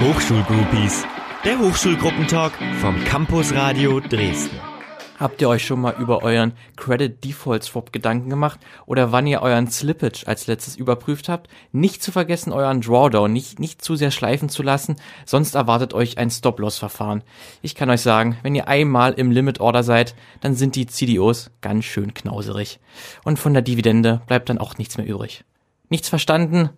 Hochschulgroupies, der Hochschulgruppentalk vom Campus Radio Dresden. Habt ihr euch schon mal über euren Credit Default Swap Gedanken gemacht oder wann ihr euren Slippage als letztes überprüft habt? Nicht zu vergessen, euren Drawdown nicht, nicht zu sehr schleifen zu lassen, sonst erwartet euch ein Stop-Loss-Verfahren. Ich kann euch sagen, wenn ihr einmal im Limit Order seid, dann sind die CDOs ganz schön knauserig. Und von der Dividende bleibt dann auch nichts mehr übrig. Nichts verstanden?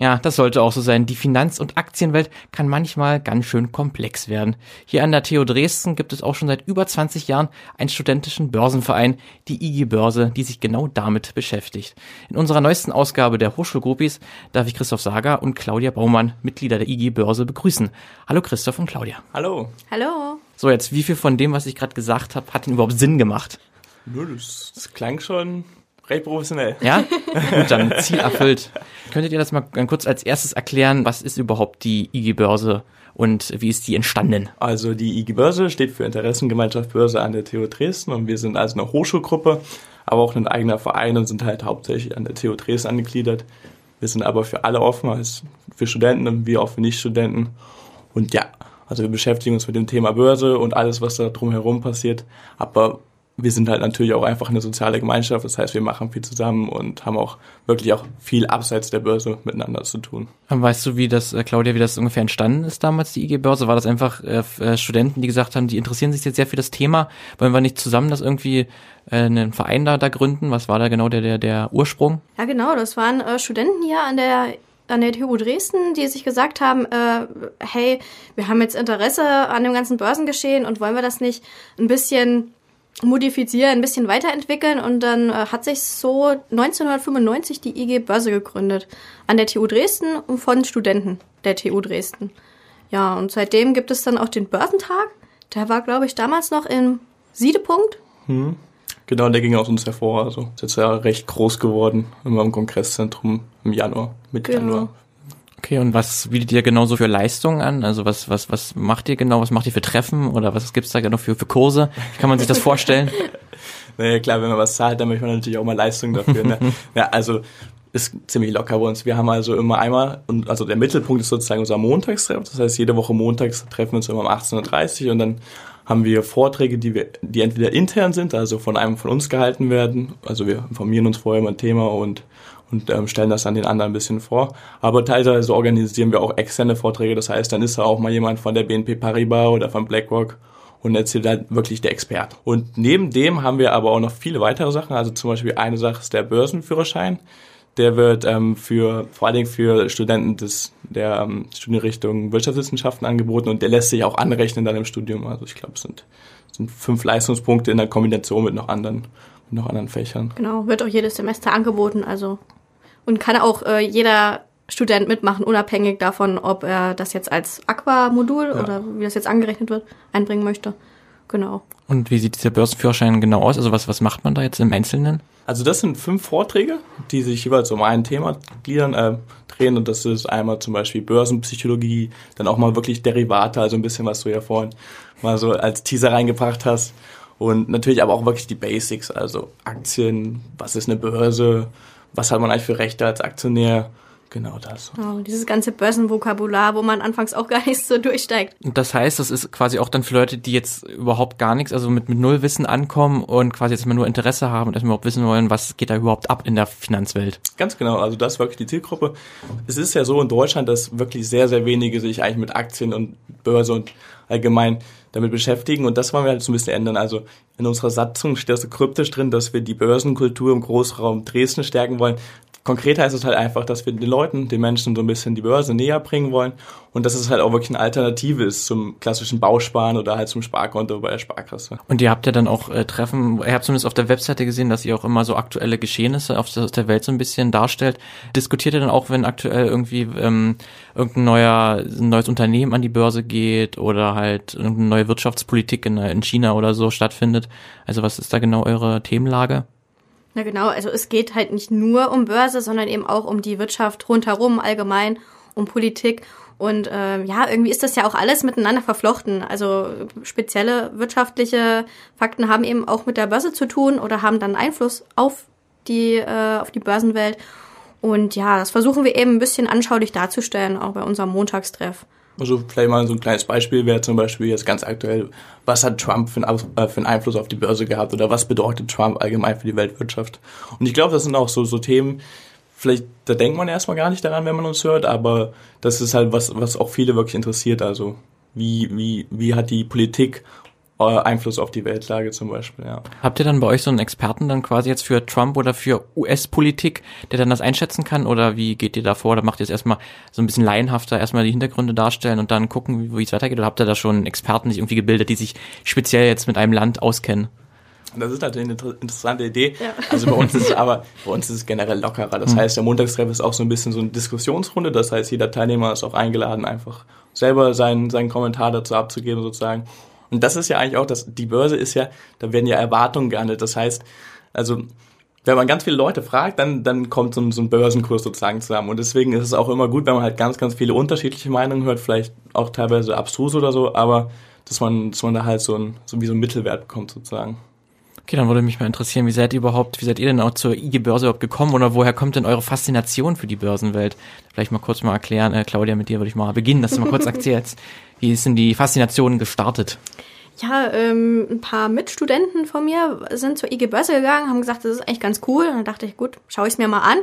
Ja, das sollte auch so sein. Die Finanz- und Aktienwelt kann manchmal ganz schön komplex werden. Hier an der TU Dresden gibt es auch schon seit über 20 Jahren einen studentischen Börsenverein, die IG Börse, die sich genau damit beschäftigt. In unserer neuesten Ausgabe der Hochschulgruppis darf ich Christoph Sager und Claudia Baumann, Mitglieder der IG Börse, begrüßen. Hallo Christoph und Claudia. Hallo. Hallo. So, jetzt wie viel von dem, was ich gerade gesagt habe, hat denn überhaupt Sinn gemacht? Nur das, das klang schon recht professionell. Ja? Gut, dann Ziel erfüllt. Könntet ihr das mal kurz als erstes erklären? Was ist überhaupt die IG Börse und wie ist die entstanden? Also die IG Börse steht für Interessengemeinschaft Börse an der TU Dresden und wir sind also eine Hochschulgruppe, aber auch ein eigener Verein und sind halt hauptsächlich an der TU Dresden angegliedert. Wir sind aber für alle offen, also für Studenten wie auch für Nichtstudenten. Und ja, also wir beschäftigen uns mit dem Thema Börse und alles, was da drumherum passiert. Aber wir sind halt natürlich auch einfach eine soziale Gemeinschaft. Das heißt, wir machen viel zusammen und haben auch wirklich auch viel abseits der Börse miteinander zu tun. Weißt du, wie das, äh, Claudia, wie das ungefähr entstanden ist damals, die IG-Börse? War das einfach äh, äh, Studenten, die gesagt haben, die interessieren sich jetzt sehr für das Thema? Wollen wir nicht zusammen das irgendwie äh, einen Verein da, da gründen? Was war da genau der, der, der Ursprung? Ja, genau. Das waren äh, Studenten hier an der an der TU Dresden, die sich gesagt haben, äh, hey, wir haben jetzt Interesse an dem ganzen Börsengeschehen und wollen wir das nicht ein bisschen modifizieren, ein bisschen weiterentwickeln und dann äh, hat sich so 1995 die IG Börse gegründet an der TU Dresden und von Studenten der TU Dresden. Ja, und seitdem gibt es dann auch den Börsentag. Der war, glaube ich, damals noch im Siedepunkt. Hm. Genau, der ging aus uns hervor. Also ist jetzt ja recht groß geworden, immer im Kongresszentrum im Januar, Mitte genau. Januar. Okay, und was bietet ihr genauso für Leistungen an? Also was, was, was macht ihr genau? Was macht ihr für Treffen oder was gibt's da genau für, für Kurse? Wie kann man sich das vorstellen? naja, klar, wenn man was zahlt, dann möchte man natürlich auch mal Leistungen dafür. Ne? ja, also ist ziemlich locker bei uns. Wir haben also immer einmal, und also der Mittelpunkt ist sozusagen unser Montagstreff. Das heißt, jede Woche montags treffen wir uns immer um 18.30 Uhr und dann haben wir Vorträge, die wir, die entweder intern sind, also von einem von uns gehalten werden. Also wir informieren uns vorher über ein Thema und und ähm, stellen das dann den anderen ein bisschen vor. Aber teilweise organisieren wir auch externe Vorträge. Das heißt, dann ist da auch mal jemand von der BNP Paribas oder von BlackRock und erzählt halt wirklich der Expert. Und neben dem haben wir aber auch noch viele weitere Sachen. Also zum Beispiel eine Sache ist der Börsenführerschein. Der wird ähm, für vor allen Dingen für Studenten des der ähm, Studienrichtung Wirtschaftswissenschaften angeboten und der lässt sich auch anrechnen dann im Studium. Also ich glaube, es sind, sind fünf Leistungspunkte in der Kombination mit noch anderen mit noch anderen Fächern. Genau, wird auch jedes Semester angeboten. Also und kann auch äh, jeder Student mitmachen, unabhängig davon, ob er das jetzt als Aqua-Modul ja. oder wie das jetzt angerechnet wird, einbringen möchte. Genau. Und wie sieht dieser Börsenführerschein genau aus? Also was, was macht man da jetzt im Einzelnen? Also das sind fünf Vorträge, die sich jeweils um ein Thema gliedern, äh, drehen. Und das ist einmal zum Beispiel Börsenpsychologie, dann auch mal wirklich Derivate, also ein bisschen, was du ja vorhin mal so als Teaser reingebracht hast. Und natürlich aber auch wirklich die Basics, also Aktien, was ist eine Börse, was hat man eigentlich für Rechte als Aktionär? Genau das. Oh, dieses ganze Börsenvokabular, wo man anfangs auch gar nicht so durchsteigt. Und das heißt, das ist quasi auch dann für Leute, die jetzt überhaupt gar nichts, also mit, mit null Wissen ankommen und quasi jetzt mal nur Interesse haben und erstmal überhaupt wissen wollen, was geht da überhaupt ab in der Finanzwelt. Ganz genau, also das ist wirklich die Zielgruppe. Es ist ja so in Deutschland, dass wirklich sehr, sehr wenige sich eigentlich mit Aktien und Börse und allgemein damit beschäftigen und das wollen wir halt so ein bisschen ändern. Also in unserer Satzung steht so kryptisch drin, dass wir die Börsenkultur im Großraum Dresden stärken wollen. Konkret heißt es halt einfach, dass wir den Leuten, den Menschen so ein bisschen die Börse näher bringen wollen und dass es halt auch wirklich eine Alternative ist zum klassischen Bausparen oder halt zum Sparkonto bei der Sparkasse. Und ihr habt ja dann auch äh, Treffen, ihr habt zumindest auf der Webseite gesehen, dass ihr auch immer so aktuelle Geschehnisse auf der, aus der Welt so ein bisschen darstellt. Diskutiert ihr dann auch, wenn aktuell irgendwie ähm, irgendein neuer, ein neues Unternehmen an die Börse geht oder halt irgendeine neue Wirtschaftspolitik in, in China oder so stattfindet? Also was ist da genau eure Themenlage? Na genau, also es geht halt nicht nur um Börse, sondern eben auch um die Wirtschaft rundherum allgemein, um Politik. Und ähm, ja, irgendwie ist das ja auch alles miteinander verflochten. Also spezielle wirtschaftliche Fakten haben eben auch mit der Börse zu tun oder haben dann Einfluss auf die, äh, auf die Börsenwelt. Und ja, das versuchen wir eben ein bisschen anschaulich darzustellen, auch bei unserem Montagstreff. Also vielleicht mal so ein kleines Beispiel wäre zum Beispiel jetzt ganz aktuell, was hat Trump für einen, äh, für einen Einfluss auf die Börse gehabt oder was bedeutet Trump allgemein für die Weltwirtschaft? Und ich glaube, das sind auch so, so Themen, vielleicht, da denkt man erstmal gar nicht daran, wenn man uns hört, aber das ist halt was, was auch viele wirklich interessiert. Also wie, wie, wie hat die Politik Einfluss auf die Weltlage zum Beispiel, ja. Habt ihr dann bei euch so einen Experten dann quasi jetzt für Trump oder für US-Politik, der dann das einschätzen kann? Oder wie geht ihr da vor? Oder macht ihr jetzt erstmal so ein bisschen laienhafter, erstmal die Hintergründe darstellen und dann gucken, wie es weitergeht? Oder habt ihr da schon Experten sich irgendwie gebildet, die sich speziell jetzt mit einem Land auskennen? Das ist natürlich eine interessante Idee. Ja. Also bei uns ist es aber, bei uns ist es generell lockerer. Das mhm. heißt, der Montagstreff ist auch so ein bisschen so eine Diskussionsrunde. Das heißt, jeder Teilnehmer ist auch eingeladen, einfach selber seinen, seinen Kommentar dazu abzugeben sozusagen. Und das ist ja eigentlich auch, das, die Börse ist ja, da werden ja Erwartungen gehandelt. Das heißt, also wenn man ganz viele Leute fragt, dann, dann kommt so ein, so ein Börsenkurs sozusagen zusammen. Und deswegen ist es auch immer gut, wenn man halt ganz, ganz viele unterschiedliche Meinungen hört, vielleicht auch teilweise abstrus oder so, aber dass man, dass man da halt so ein, so wie so ein Mittelwert bekommt sozusagen. Okay, dann würde mich mal interessieren, wie seid ihr überhaupt, wie seid ihr denn auch zur IG Börse überhaupt gekommen oder woher kommt denn eure Faszination für die Börsenwelt? Vielleicht mal kurz mal erklären, äh, Claudia, mit dir würde ich mal beginnen, dass du mal kurz erzählst, wie ist denn die Faszination gestartet? Ja, ähm, ein paar Mitstudenten von mir sind zur IG Börse gegangen, haben gesagt, das ist eigentlich ganz cool. Und dann dachte ich, gut, schaue ich es mir mal an.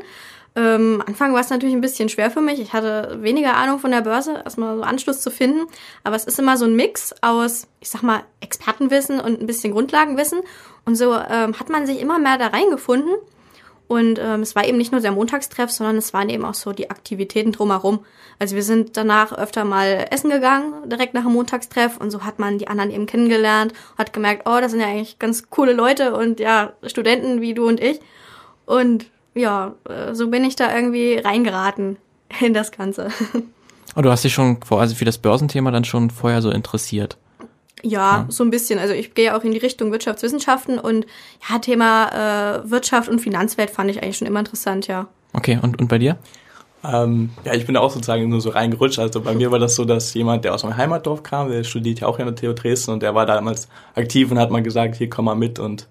Ähm, Anfang war es natürlich ein bisschen schwer für mich. Ich hatte weniger Ahnung von der Börse, erstmal so Anschluss zu finden. Aber es ist immer so ein Mix aus, ich sag mal, Expertenwissen und ein bisschen Grundlagenwissen. Und so ähm, hat man sich immer mehr da reingefunden. Und ähm, es war eben nicht nur der Montagstreff, sondern es waren eben auch so die Aktivitäten drumherum. Also wir sind danach öfter mal essen gegangen, direkt nach dem Montagstreff. Und so hat man die anderen eben kennengelernt, hat gemerkt, oh, das sind ja eigentlich ganz coole Leute und ja, Studenten wie du und ich. Und ja, äh, so bin ich da irgendwie reingeraten in das Ganze. Und du hast dich schon vor, also für das Börsenthema dann schon vorher so interessiert? Ja, ja, so ein bisschen. Also ich gehe auch in die Richtung Wirtschaftswissenschaften und ja, Thema äh, Wirtschaft und Finanzwelt fand ich eigentlich schon immer interessant, ja. Okay, und, und bei dir? Ähm, ja, ich bin auch sozusagen nur so reingerutscht. Also bei mir war das so, dass jemand, der aus meinem Heimatdorf kam, der studiert ja auch hier an der TU Dresden und der war damals aktiv und hat mal gesagt, hier komm mal mit und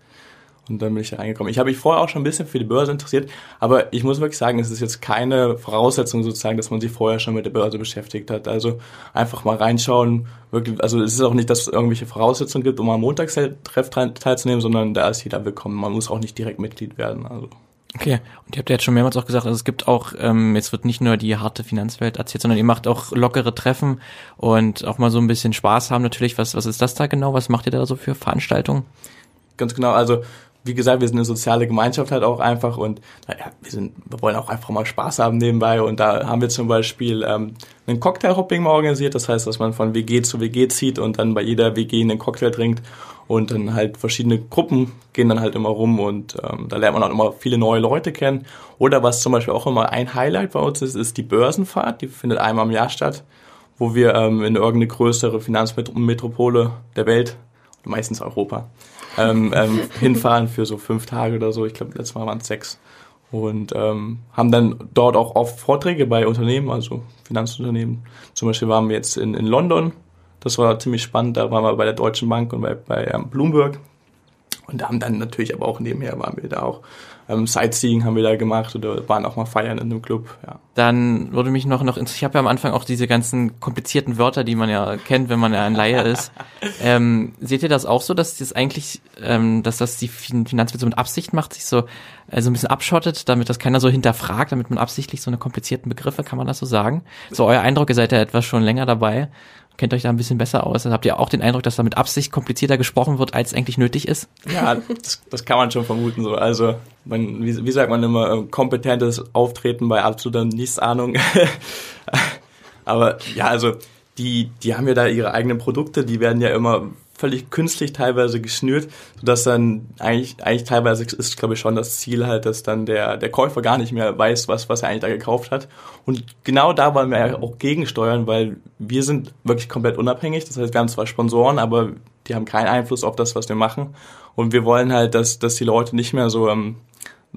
und dann bin ich da reingekommen. Ich habe mich vorher auch schon ein bisschen für die Börse interessiert, aber ich muss wirklich sagen, es ist jetzt keine Voraussetzung sozusagen, dass man sich vorher schon mit der Börse beschäftigt hat. Also einfach mal reinschauen. Wirklich, also es ist auch nicht, dass es irgendwelche Voraussetzungen gibt, um am Montagstreff teilzunehmen, sondern da ist jeder willkommen. Man muss auch nicht direkt Mitglied werden. Also. Okay, und ihr habt ja jetzt schon mehrmals auch gesagt, also es gibt auch, ähm, jetzt wird nicht nur die harte Finanzwelt erzählt, sondern ihr macht auch lockere Treffen und auch mal so ein bisschen Spaß haben natürlich. Was, was ist das da genau? Was macht ihr da so für Veranstaltungen? Ganz genau, also wie gesagt, wir sind eine soziale Gemeinschaft halt auch einfach und naja, wir sind, wir wollen auch einfach mal Spaß haben nebenbei und da haben wir zum Beispiel ähm, einen Cocktail-Hopping mal organisiert, das heißt, dass man von WG zu WG zieht und dann bei jeder WG einen Cocktail trinkt und dann halt verschiedene Gruppen gehen dann halt immer rum und ähm, da lernt man auch immer viele neue Leute kennen. Oder was zum Beispiel auch immer ein Highlight bei uns ist, ist die Börsenfahrt, die findet einmal im Jahr statt, wo wir ähm, in irgendeine größere Finanzmetropole der Welt, meistens Europa, ähm, ähm, hinfahren für so fünf Tage oder so. Ich glaube, letztes Mal waren es sechs. Und ähm, haben dann dort auch oft Vorträge bei Unternehmen, also Finanzunternehmen. Zum Beispiel waren wir jetzt in, in London. Das war ziemlich spannend. Da waren wir bei der Deutschen Bank und bei, bei ähm, Bloomberg. Und da haben dann natürlich aber auch nebenher waren wir da auch ähm, Sightseeing haben wir da gemacht oder waren auch mal feiern in einem Club. Ja. Dann würde mich noch noch ich habe ja am Anfang auch diese ganzen komplizierten Wörter, die man ja kennt, wenn man ja ein Laie ist. ähm, seht ihr das auch so, dass das eigentlich, ähm, dass das die Finanzwelt so mit Absicht macht, sich so also ein bisschen abschottet, damit das keiner so hinterfragt, damit man absichtlich so eine komplizierten Begriffe, kann man das so sagen? So euer Eindruck, ihr seid ja etwas schon länger dabei kennt euch da ein bisschen besser aus. Also habt ihr auch den Eindruck, dass da mit Absicht komplizierter gesprochen wird, als eigentlich nötig ist? Ja, das, das kann man schon vermuten so. Also man, wie, wie sagt man immer, äh, kompetentes Auftreten bei absoluter Nichtsahnung. Aber ja, also die, die haben ja da ihre eigenen Produkte, die werden ja immer völlig künstlich teilweise geschnürt, sodass dann eigentlich, eigentlich teilweise ist, glaube ich, schon das Ziel halt, dass dann der, der Käufer gar nicht mehr weiß, was, was er eigentlich da gekauft hat. Und genau da wollen wir ja auch gegensteuern, weil wir sind wirklich komplett unabhängig. Das heißt, wir haben zwar Sponsoren, aber die haben keinen Einfluss auf das, was wir machen. Und wir wollen halt, dass, dass die Leute nicht mehr so ähm,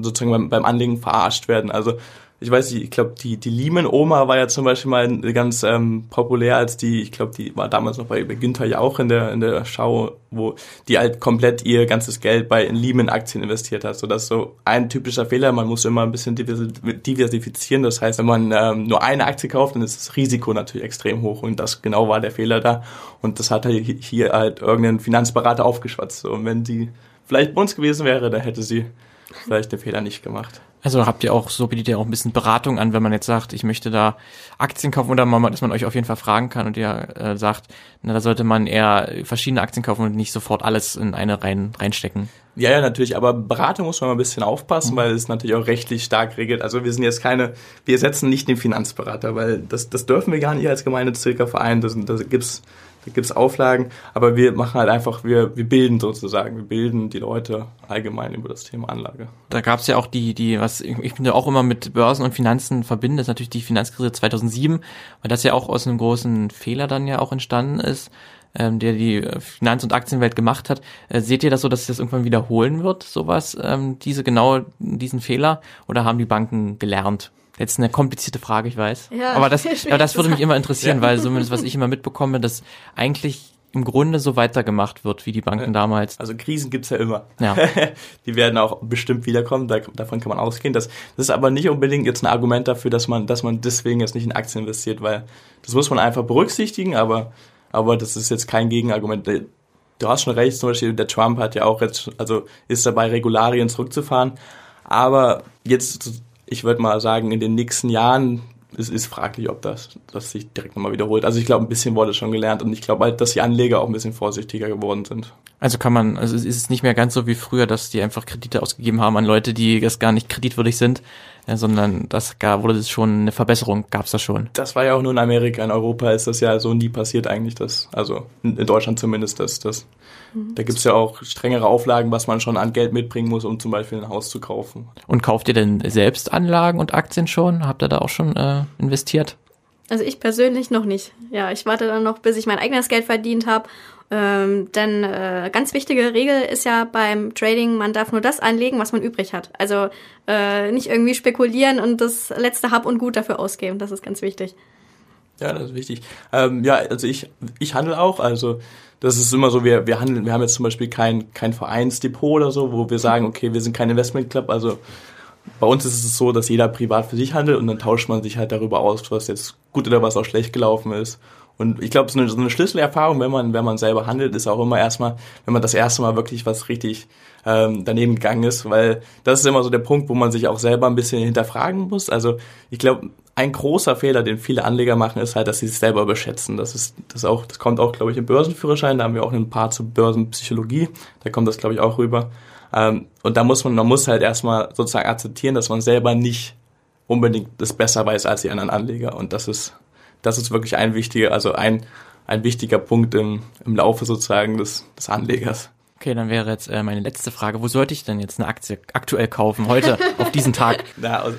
sozusagen beim, beim Anlegen verarscht werden. Also ich weiß nicht, ich glaube, die, die Lehman-Oma war ja zum Beispiel mal ganz ähm, populär als die, ich glaube, die war damals noch bei, bei Günther ja auch in der, in der Schau, wo die halt komplett ihr ganzes Geld bei Lehman-Aktien investiert hat. So, das ist so ein typischer Fehler. Man muss immer ein bisschen diversifizieren. Das heißt, wenn man ähm, nur eine Aktie kauft, dann ist das Risiko natürlich extrem hoch. Und das genau war der Fehler da. Und das hat halt hier halt irgendein Finanzberater aufgeschwatzt. So, und wenn die vielleicht bei uns gewesen wäre, dann hätte sie vielleicht den Fehler nicht gemacht. Also habt ihr auch, so bietet ihr auch ein bisschen Beratung an, wenn man jetzt sagt, ich möchte da Aktien kaufen oder mal, dass man euch auf jeden Fall fragen kann und ihr äh, sagt, na, da sollte man eher verschiedene Aktien kaufen und nicht sofort alles in eine rein, reinstecken. Ja, ja, natürlich, aber Beratung muss man mal ein bisschen aufpassen, mhm. weil es natürlich auch rechtlich stark regelt. Also wir sind jetzt keine, wir setzen nicht den Finanzberater, weil das, das dürfen wir gar nicht als gemeinnütziger Verein. Das, das gibt's da gibt es Auflagen, aber wir machen halt einfach, wir, wir bilden sozusagen, wir bilden die Leute allgemein über das Thema Anlage. Da gab es ja auch die, die, was ich finde auch immer mit Börsen und Finanzen verbinde, ist natürlich die Finanzkrise 2007, weil das ja auch aus einem großen Fehler dann ja auch entstanden ist ähm, der die Finanz- und Aktienwelt gemacht hat. Äh, seht ihr das so, dass sich das irgendwann wiederholen wird, sowas, ähm, diese genau diesen Fehler? Oder haben die Banken gelernt? Jetzt eine komplizierte Frage, ich weiß. Ja, aber das, aber das würde mich immer interessieren, ja. weil zumindest was ich immer mitbekomme, dass eigentlich im Grunde so weitergemacht wird wie die Banken damals. Also Krisen gibt's ja immer. Ja. die werden auch bestimmt wiederkommen, da, davon kann man ausgehen. Das, das ist aber nicht unbedingt jetzt ein Argument dafür, dass man, dass man deswegen jetzt nicht in Aktien investiert, weil das muss man einfach berücksichtigen, aber, aber das ist jetzt kein Gegenargument. Du hast schon recht, zum Beispiel der Trump hat ja auch jetzt, also ist dabei, Regularien zurückzufahren. Aber jetzt ich würde mal sagen, in den nächsten Jahren es ist fraglich, ob das, das sich direkt nochmal wiederholt. Also ich glaube, ein bisschen wurde schon gelernt und ich glaube halt, dass die Anleger auch ein bisschen vorsichtiger geworden sind. Also kann man, also ist es nicht mehr ganz so wie früher, dass die einfach Kredite ausgegeben haben an Leute, die das gar nicht kreditwürdig sind, ja, sondern das gar, wurde das schon eine Verbesserung, gab es da schon. Das war ja auch nur in Amerika, in Europa ist das ja so nie passiert eigentlich, das, also in, Deutschland zumindest, dass das Mhm. Da gibt es ja auch strengere Auflagen, was man schon an Geld mitbringen muss, um zum Beispiel ein Haus zu kaufen. Und kauft ihr denn selbst Anlagen und Aktien schon? Habt ihr da auch schon äh, investiert? Also ich persönlich noch nicht. Ja, ich warte dann noch, bis ich mein eigenes Geld verdient habe. Ähm, denn äh, ganz wichtige Regel ist ja beim Trading, man darf nur das anlegen, was man übrig hat. Also äh, nicht irgendwie spekulieren und das letzte Hab und Gut dafür ausgeben. Das ist ganz wichtig. Ja, das ist wichtig. Ähm, ja, also ich, ich handle auch. Also das ist immer so, wir, wir handeln, wir haben jetzt zum Beispiel kein, kein Vereinsdepot oder so, wo wir sagen, okay, wir sind kein Investmentclub. Also bei uns ist es so, dass jeder privat für sich handelt und dann tauscht man sich halt darüber aus, was jetzt gut oder was auch schlecht gelaufen ist. Und ich glaube, so eine, so eine Schlüsselerfahrung, wenn man, wenn man selber handelt, ist auch immer erstmal, wenn man das erste Mal wirklich was richtig ähm, daneben gegangen ist, weil das ist immer so der Punkt, wo man sich auch selber ein bisschen hinterfragen muss. Also ich glaube, ein großer Fehler, den viele Anleger machen, ist halt, dass sie sich selber überschätzen. Das ist das auch, das kommt auch, glaube ich, im Börsenführerschein. Da haben wir auch ein paar zur Börsenpsychologie. Da kommt das, glaube ich, auch rüber. Ähm, und da muss man, man muss halt erstmal sozusagen akzeptieren, dass man selber nicht unbedingt das besser weiß als die anderen Anleger. Und das ist, das ist wirklich ein wichtiger, also ein, ein wichtiger Punkt im, im Laufe sozusagen des, des Anlegers. Okay, dann wäre jetzt äh, meine letzte Frage. Wo sollte ich denn jetzt eine Aktie aktuell kaufen, heute, auf diesen Tag? Na, also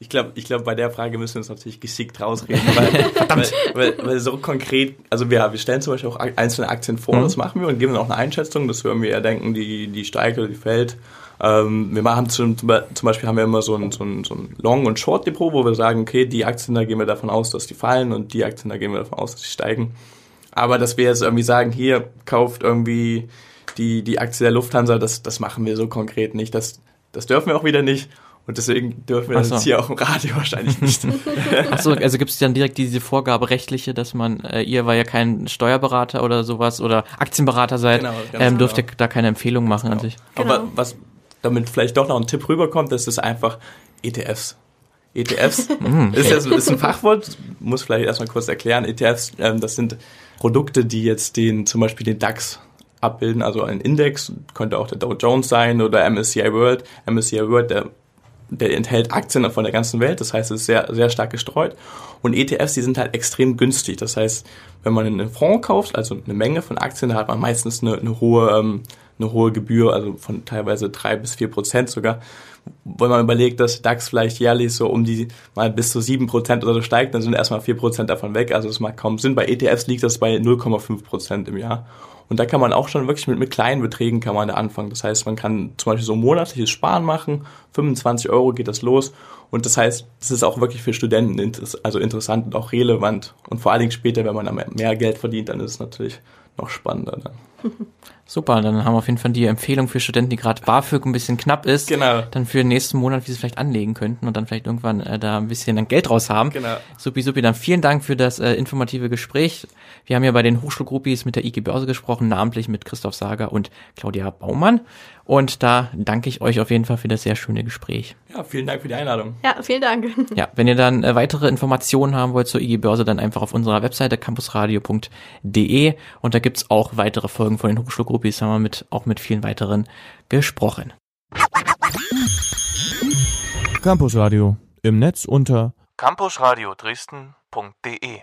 ich glaube, ich glaube, bei der Frage müssen wir uns natürlich geschickt rausreden, weil, Verdammt. Weil, weil, weil, so konkret, also wir, wir stellen zum Beispiel auch einzelne Aktien vor, mhm. das machen wir und geben dann auch eine Einschätzung, dass wir irgendwie eher denken, die, die steigt oder die fällt. Ähm, wir machen zum, zum Beispiel haben wir immer so ein, so ein, so ein Long- und Short-Depot, wo wir sagen, okay, die Aktien, da gehen wir davon aus, dass die fallen und die Aktien, da gehen wir davon aus, dass die steigen. Aber dass wir jetzt irgendwie sagen, hier kauft irgendwie die, die Aktie der Lufthansa, das, das machen wir so konkret nicht. Das, das dürfen wir auch wieder nicht. Und deswegen dürfen wir so. das hier auch im Radio wahrscheinlich nicht. Achso, also gibt es dann direkt diese Vorgabe rechtliche, dass man, äh, ihr war ja kein Steuerberater oder sowas oder Aktienberater seid, genau, ähm, dürft genau. ihr da keine Empfehlung machen genau. an sich. Genau. Aber was damit vielleicht doch noch ein Tipp rüberkommt, das ist einfach ETFs. ETFs mm. ist, ja, ist ein Fachwort, muss vielleicht erstmal kurz erklären. ETFs, ähm, das sind Produkte, die jetzt den, zum Beispiel den DAX abbilden, also ein Index, könnte auch der Dow Jones sein oder MSCI World. MSCI World, der der enthält Aktien von der ganzen Welt, das heißt, es ist sehr, sehr stark gestreut. Und ETFs, die sind halt extrem günstig. Das heißt, wenn man einen Fonds kauft, also eine Menge von Aktien, da hat man meistens eine, eine hohe, ähm, eine hohe Gebühr, also von teilweise drei bis vier Prozent sogar. Wenn man überlegt, dass DAX vielleicht jährlich so um die mal bis zu sieben Prozent oder so steigt, dann sind erstmal vier Prozent davon weg. Also das macht kaum Sinn. Bei ETFs liegt das bei 0,5 Prozent im Jahr. Und da kann man auch schon wirklich mit, mit kleinen Beträgen kann man da anfangen. Das heißt, man kann zum Beispiel so monatliches Sparen machen. 25 Euro geht das los. Und das heißt, es ist auch wirklich für Studenten also interessant und auch relevant. Und vor allen Dingen später, wenn man mehr Geld verdient, dann ist es natürlich noch spannender. Dann. Super, dann haben wir auf jeden Fall die Empfehlung für Studenten, die gerade BAföG ein bisschen knapp ist, genau. dann für den nächsten Monat, wie sie vielleicht anlegen könnten und dann vielleicht irgendwann äh, da ein bisschen dann Geld raus haben. Genau. Supi, supi, dann vielen Dank für das äh, informative Gespräch. Wir haben ja bei den Hochschulgruppis mit der IG Börse gesprochen, namentlich mit Christoph Sager und Claudia Baumann. Und da danke ich euch auf jeden Fall für das sehr schöne Gespräch. Ja, vielen Dank für die Einladung. Ja, vielen Dank. Ja, wenn ihr dann äh, weitere Informationen haben wollt zur IG Börse, dann einfach auf unserer Webseite campusradio.de und da gibt's auch weitere Folgen von den Hochschulgruppis, haben wir mit, auch mit vielen weiteren gesprochen. Campusradio im Netz unter campusradio Dresden.de